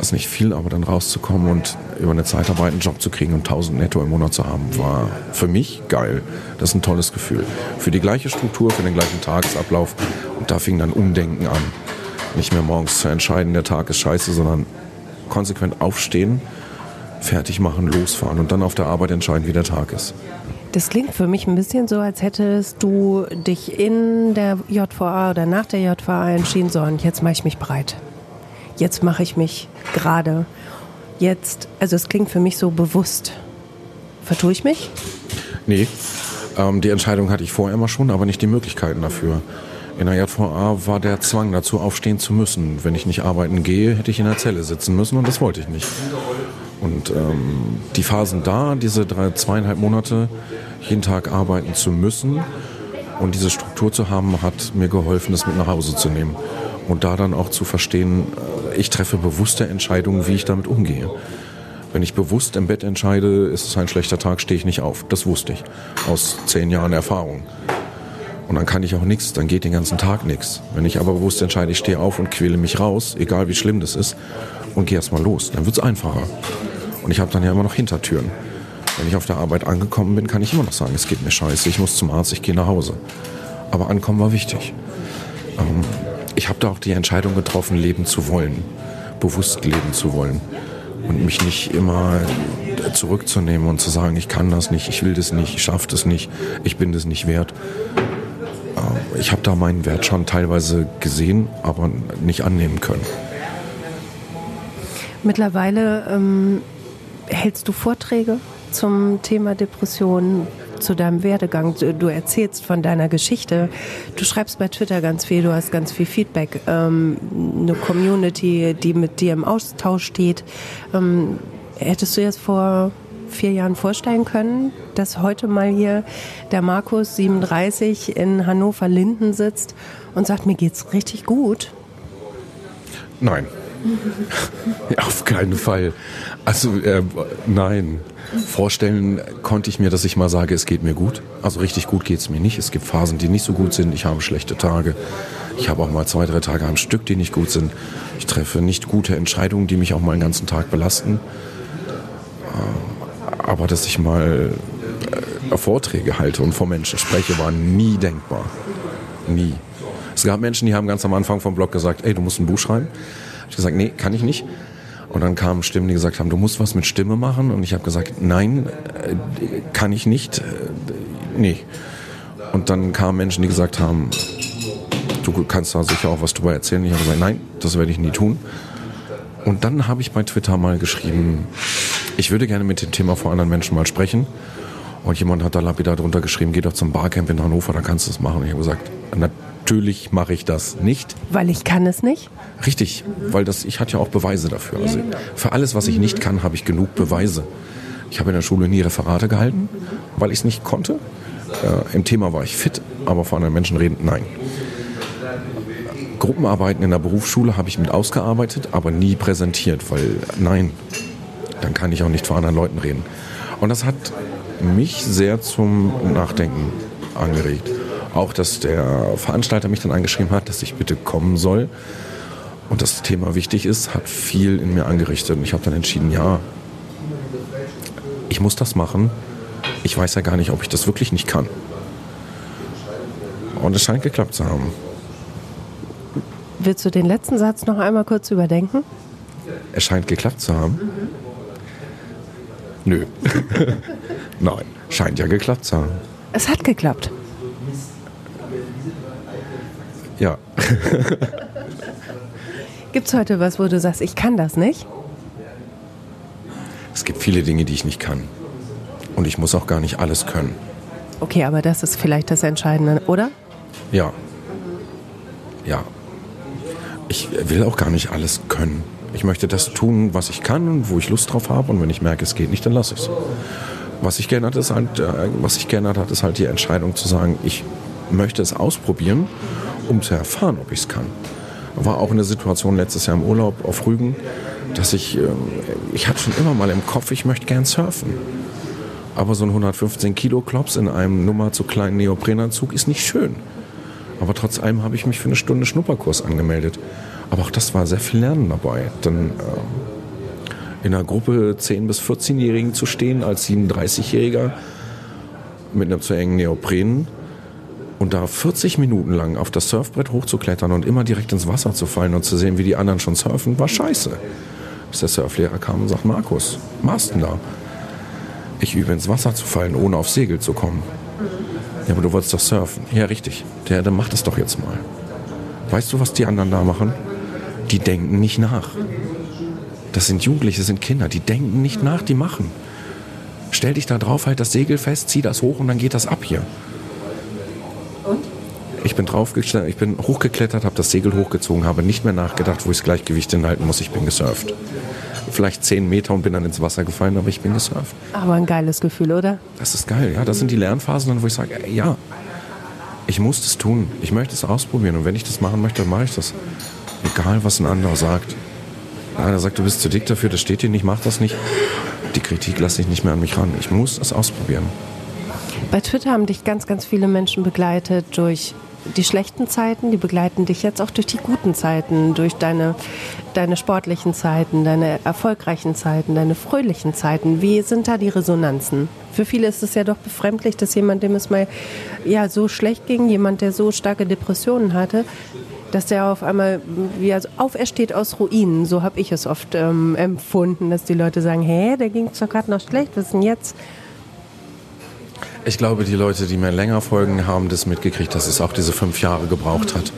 ist nicht viel, aber dann rauszukommen und über eine Zeitarbeit einen Job zu kriegen und 1000 netto im Monat zu haben, war für mich geil. Das ist ein tolles Gefühl. Für die gleiche Struktur, für den gleichen Tagesablauf. Und da fing dann Umdenken an. Nicht mehr morgens zu entscheiden, der Tag ist scheiße, sondern konsequent aufstehen, fertig machen, losfahren und dann auf der Arbeit entscheiden, wie der Tag ist. Das klingt für mich ein bisschen so, als hättest du dich in der JVA oder nach der JVA entschieden, so und jetzt mache ich mich breit. Jetzt mache ich mich gerade. Jetzt, also es klingt für mich so bewusst. Vertue ich mich? Nee, ähm, die Entscheidung hatte ich vorher immer schon, aber nicht die Möglichkeiten dafür. In der JVA war der Zwang dazu, aufstehen zu müssen. Wenn ich nicht arbeiten gehe, hätte ich in der Zelle sitzen müssen und das wollte ich nicht. Und ähm, die Phasen da, diese drei, zweieinhalb Monate, jeden Tag arbeiten zu müssen und diese Struktur zu haben, hat mir geholfen, das mit nach Hause zu nehmen. Und da dann auch zu verstehen, äh, ich treffe bewusste Entscheidungen, wie ich damit umgehe. Wenn ich bewusst im Bett entscheide, ist es ein schlechter Tag, stehe ich nicht auf. Das wusste ich aus zehn Jahren Erfahrung. Und dann kann ich auch nichts, dann geht den ganzen Tag nichts. Wenn ich aber bewusst entscheide, ich stehe auf und quäle mich raus, egal wie schlimm das ist, und gehe erstmal los, dann wird es einfacher. Und ich habe dann ja immer noch Hintertüren. Wenn ich auf der Arbeit angekommen bin, kann ich immer noch sagen, es geht mir scheiße, ich muss zum Arzt, ich gehe nach Hause. Aber ankommen war wichtig. Ähm, ich habe da auch die Entscheidung getroffen, leben zu wollen, bewusst leben zu wollen und mich nicht immer zurückzunehmen und zu sagen, ich kann das nicht, ich will das nicht, ich schaffe das nicht, ich bin das nicht wert. Ähm, ich habe da meinen Wert schon teilweise gesehen, aber nicht annehmen können. Mittlerweile ähm, hältst du Vorträge zum Thema Depressionen, zu deinem Werdegang. Du erzählst von deiner Geschichte. Du schreibst bei Twitter ganz viel, du hast ganz viel Feedback. Ähm, eine Community, die mit dir im Austausch steht. Ähm, hättest du jetzt vor vier Jahren vorstellen können, dass heute mal hier der Markus 37 in Hannover Linden sitzt und sagt, mir geht's richtig gut? Nein. Auf keinen Fall. Also äh, nein. Vorstellen konnte ich mir, dass ich mal sage, es geht mir gut. Also richtig gut geht es mir nicht. Es gibt Phasen, die nicht so gut sind. Ich habe schlechte Tage. Ich habe auch mal zwei, drei Tage am Stück, die nicht gut sind. Ich treffe nicht gute Entscheidungen, die mich auch mal einen ganzen Tag belasten. Äh, aber dass ich mal äh, Vorträge halte und vor Menschen spreche, war nie denkbar. Nie. Es gab Menschen, die haben ganz am Anfang vom Blog gesagt, ey, du musst ein Buch schreiben. Ich habe gesagt, nee, kann ich nicht. Und dann kamen Stimmen, die gesagt haben, du musst was mit Stimme machen. Und ich habe gesagt, nein, äh, kann ich nicht. Äh, nee. Und dann kamen Menschen, die gesagt haben, du kannst da sicher auch was drüber erzählen. Ich habe gesagt, nein, das werde ich nie tun. Und dann habe ich bei Twitter mal geschrieben, ich würde gerne mit dem Thema vor anderen Menschen mal sprechen. Und jemand hat da lapidar drunter geschrieben, geh doch zum Barcamp in Hannover, da kannst du es machen. Und ich habe gesagt, natürlich mache ich das nicht. Weil ich kann es nicht? Richtig, weil das, ich hatte ja auch Beweise dafür. Also für alles, was ich nicht kann, habe ich genug Beweise. Ich habe in der Schule nie Referate gehalten, weil ich es nicht konnte. Äh, Im Thema war ich fit, aber vor anderen Menschen reden, nein. Gruppenarbeiten in der Berufsschule habe ich mit ausgearbeitet, aber nie präsentiert, weil nein, dann kann ich auch nicht vor anderen Leuten reden. Und das hat mich sehr zum Nachdenken angeregt. Auch, dass der Veranstalter mich dann angeschrieben hat, dass ich bitte kommen soll und das Thema wichtig ist, hat viel in mir angerichtet. Und ich habe dann entschieden, ja, ich muss das machen. Ich weiß ja gar nicht, ob ich das wirklich nicht kann. Und es scheint geklappt zu haben. Willst du den letzten Satz noch einmal kurz überdenken? Es scheint geklappt zu haben. Nö. Nein, scheint ja geklappt zu haben. Es hat geklappt. Ja. Gibt es heute was, wo du sagst, ich kann das nicht? Es gibt viele Dinge, die ich nicht kann. Und ich muss auch gar nicht alles können. Okay, aber das ist vielleicht das Entscheidende, oder? Ja. Ja. Ich will auch gar nicht alles können. Ich möchte das tun, was ich kann und wo ich Lust drauf habe. Und wenn ich merke, es geht nicht, dann lasse ich es. Was sich geändert ist halt, äh, was sich geändert hat, ist halt die Entscheidung zu sagen, ich möchte es ausprobieren, um zu erfahren, ob ich es kann. War auch eine Situation letztes Jahr im Urlaub auf Rügen, dass ich, ähm, ich hatte schon immer mal im Kopf, ich möchte gern surfen. Aber so ein 115 Kilo Klops in einem Nummer zu kleinen Neoprenanzug ist nicht schön. Aber trotz allem habe ich mich für eine Stunde Schnupperkurs angemeldet. Aber auch das war sehr viel Lernen dabei. Dann äh, in einer Gruppe 10- bis 14-Jährigen zu stehen als 37-Jähriger mit einem zu engen Neopren und da 40 Minuten lang auf das Surfbrett hochzuklettern und immer direkt ins Wasser zu fallen und zu sehen, wie die anderen schon surfen, war scheiße. Bis der Surflehrer kam und sagt, Markus, machst du da? Ich übe ins Wasser zu fallen, ohne aufs Segel zu kommen. Ja, aber du wolltest doch surfen. Ja, richtig. Der, der macht es doch jetzt mal. Weißt du, was die anderen da machen? Die denken nicht nach. Das sind Jugendliche, das sind Kinder, die denken nicht nach, die machen. Stell dich da drauf, halt das Segel fest, zieh das hoch und dann geht das ab hier. Ich bin draufgeklettert, ich bin hochgeklettert, habe das Segel hochgezogen, habe nicht mehr nachgedacht, wo ich das Gleichgewicht hinhalten muss. Ich bin gesurft. Vielleicht zehn Meter und bin dann ins Wasser gefallen, aber ich bin gesurft. Aber ein geiles Gefühl, oder? Das ist geil, ja. Das sind die Lernphasen, wo ich sage, ey, ja, ich muss das tun. Ich möchte es ausprobieren. Und wenn ich das machen möchte, dann mache ich das. Egal, was ein anderer sagt. Einer sagt, du bist zu dick dafür, das steht dir nicht, mach das nicht. Die Kritik lasse ich nicht mehr an mich ran. Ich muss es ausprobieren. Bei Twitter haben dich ganz, ganz viele Menschen begleitet durch die schlechten Zeiten, die begleiten dich jetzt auch durch die guten Zeiten, durch deine, deine sportlichen Zeiten, deine erfolgreichen Zeiten, deine fröhlichen Zeiten. Wie sind da die Resonanzen? Für viele ist es ja doch befremdlich, dass jemand, dem es mal ja, so schlecht ging, jemand, der so starke Depressionen hatte, dass der auf einmal wie also aufersteht aus Ruinen. So habe ich es oft ähm, empfunden, dass die Leute sagen, hä, der ging es doch gerade noch schlecht, was ist denn jetzt? Ich glaube, die Leute, die mir länger folgen, haben das mitgekriegt, dass es auch diese fünf Jahre gebraucht hat,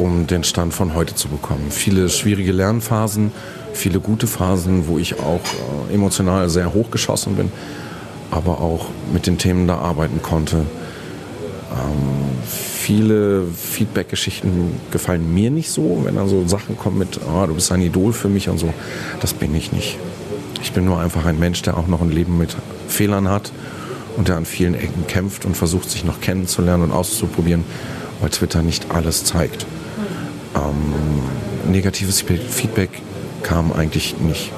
um den Stand von heute zu bekommen. Viele schwierige Lernphasen, viele gute Phasen, wo ich auch äh, emotional sehr hochgeschossen bin, aber auch mit den Themen da arbeiten konnte. Ähm, viele Feedback-Geschichten gefallen mir nicht so, wenn dann so Sachen kommen mit, oh, du bist ein Idol für mich und so. Das bin ich nicht. Ich bin nur einfach ein Mensch, der auch noch ein Leben mit Fehlern hat und der an vielen Ecken kämpft und versucht, sich noch kennenzulernen und auszuprobieren, weil Twitter nicht alles zeigt. Ähm, negatives Feedback kam eigentlich nicht.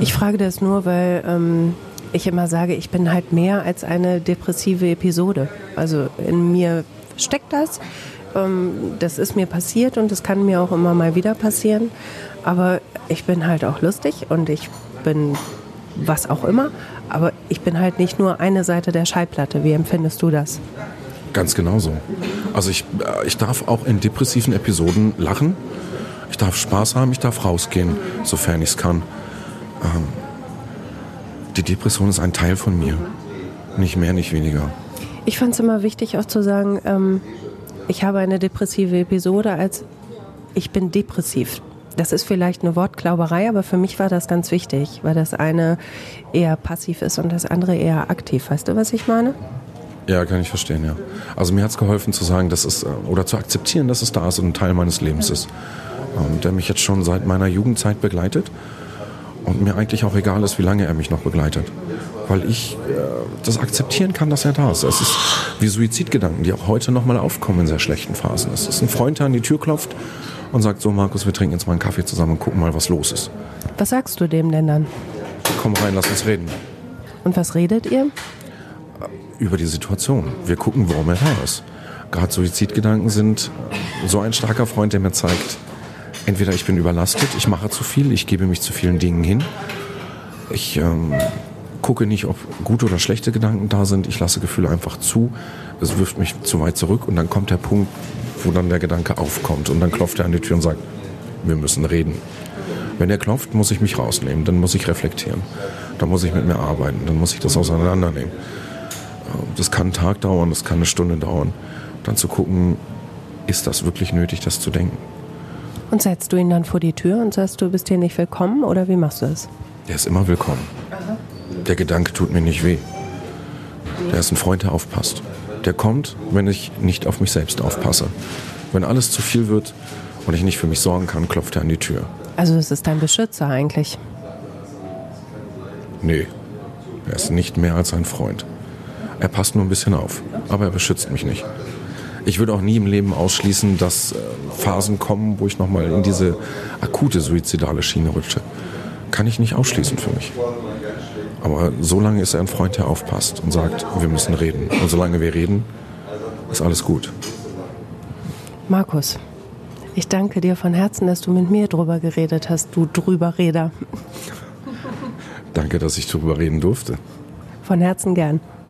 Ich frage das nur, weil ähm, ich immer sage, ich bin halt mehr als eine depressive Episode. Also in mir steckt das. Ähm, das ist mir passiert und das kann mir auch immer mal wieder passieren. Aber ich bin halt auch lustig und ich bin was auch immer. Aber ich bin halt nicht nur eine Seite der Schallplatte. Wie empfindest du das? Ganz genauso. Also ich, äh, ich darf auch in depressiven Episoden lachen. Ich darf Spaß haben, ich darf rausgehen, sofern ich es kann. Ähm, die Depression ist ein Teil von mir. Nicht mehr, nicht weniger. Ich fand es immer wichtig auch zu sagen, ähm, ich habe eine depressive Episode als ich bin depressiv. Das ist vielleicht eine Wortklauberei, aber für mich war das ganz wichtig, weil das eine eher passiv ist und das andere eher aktiv. Weißt du, was ich meine? Ja, kann ich verstehen, ja. Also mir hat es geholfen zu sagen, dass es, äh, oder zu akzeptieren, dass es da ist und ein Teil meines Lebens ist. Ähm, der mich jetzt schon seit meiner Jugendzeit begleitet und mir eigentlich auch egal ist, wie lange er mich noch begleitet weil ich äh, das akzeptieren kann, dass er da ist. Es ist wie Suizidgedanken, die auch heute nochmal aufkommen in sehr schlechten Phasen. Es ist ein Freund, der an die Tür klopft und sagt, so Markus, wir trinken jetzt mal einen Kaffee zusammen und gucken mal, was los ist. Was sagst du dem denn dann? Komm rein, lass uns reden. Und was redet ihr? Über die Situation. Wir gucken, warum er da ist. Gerade Suizidgedanken sind so ein starker Freund, der mir zeigt, entweder ich bin überlastet, ich mache zu viel, ich gebe mich zu vielen Dingen hin. Ich ähm, gucke nicht, ob gute oder schlechte Gedanken da sind. Ich lasse Gefühle einfach zu. Es wirft mich zu weit zurück und dann kommt der Punkt, wo dann der Gedanke aufkommt und dann klopft er an die Tür und sagt, wir müssen reden. Wenn er klopft, muss ich mich rausnehmen, dann muss ich reflektieren, dann muss ich mit mir arbeiten, dann muss ich das auseinandernehmen. Das kann einen Tag dauern, das kann eine Stunde dauern. Dann zu gucken, ist das wirklich nötig, das zu denken. Und setzt du ihn dann vor die Tür und sagst, du bist hier nicht willkommen oder wie machst du das? Er ist immer willkommen. Aha der Gedanke tut mir nicht weh. Der ist ein Freund, der aufpasst. Der kommt, wenn ich nicht auf mich selbst aufpasse. Wenn alles zu viel wird und ich nicht für mich sorgen kann, klopft er an die Tür. Also das ist dein Beschützer eigentlich? Nee, er ist nicht mehr als ein Freund. Er passt nur ein bisschen auf, aber er beschützt mich nicht. Ich würde auch nie im Leben ausschließen, dass äh, Phasen kommen, wo ich nochmal in diese akute suizidale Schiene rutsche. Kann ich nicht ausschließen für mich. Aber solange ist er ein Freund, der aufpasst und sagt, wir müssen reden. Und solange wir reden, ist alles gut. Markus, ich danke dir von Herzen, dass du mit mir drüber geredet hast, du Drüberreder. danke, dass ich drüber reden durfte. Von Herzen gern.